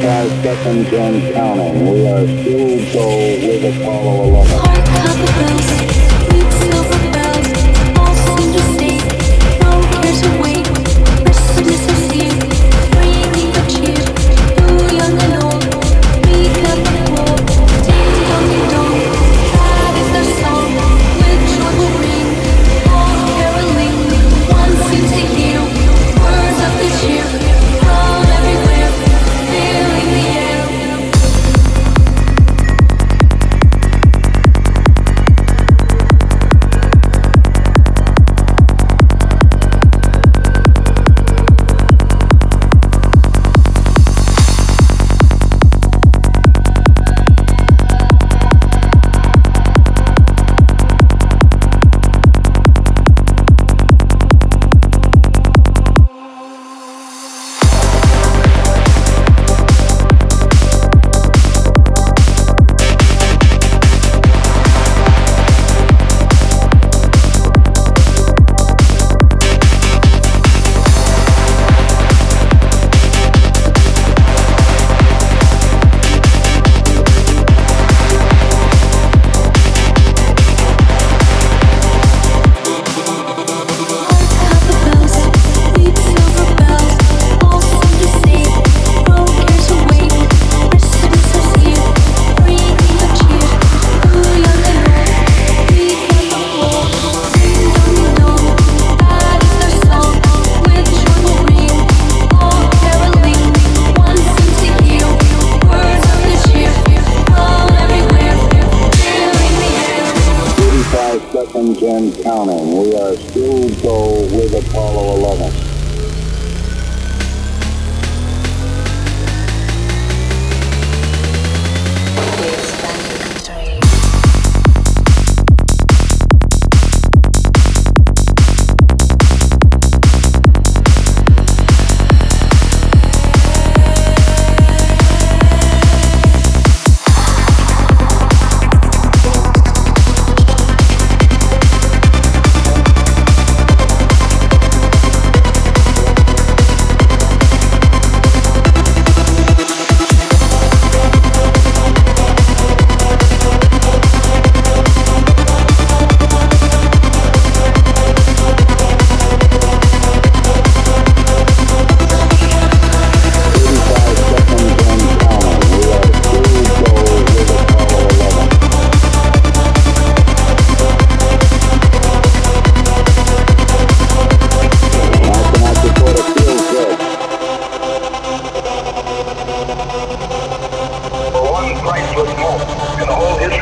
45 seconds and counting. We are still go with Apollo 11. counting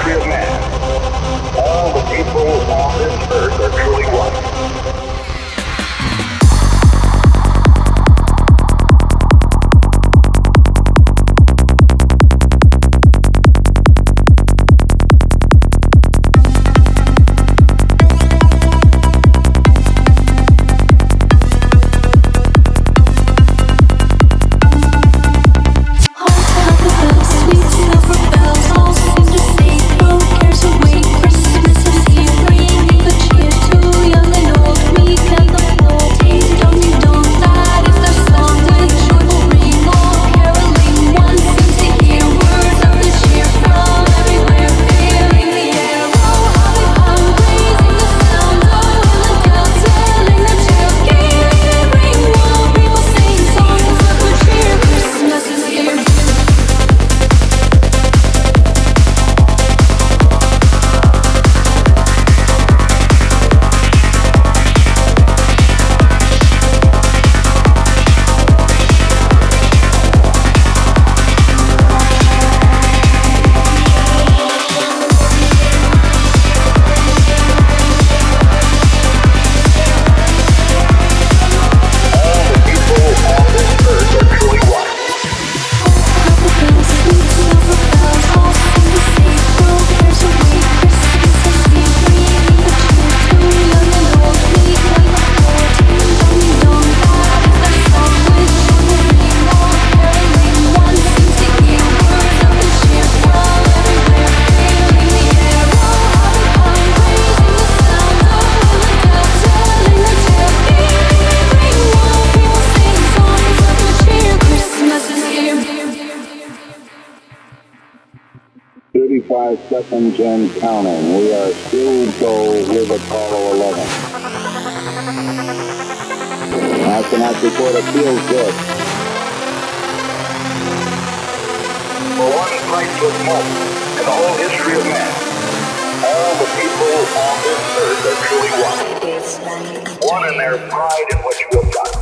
real man. Five seconds and counting. We are still go with Apollo 11. Astronauts report it feels good. For one priceless moment in the whole history of man, all the people on this earth are truly one. One in their pride in what you have done.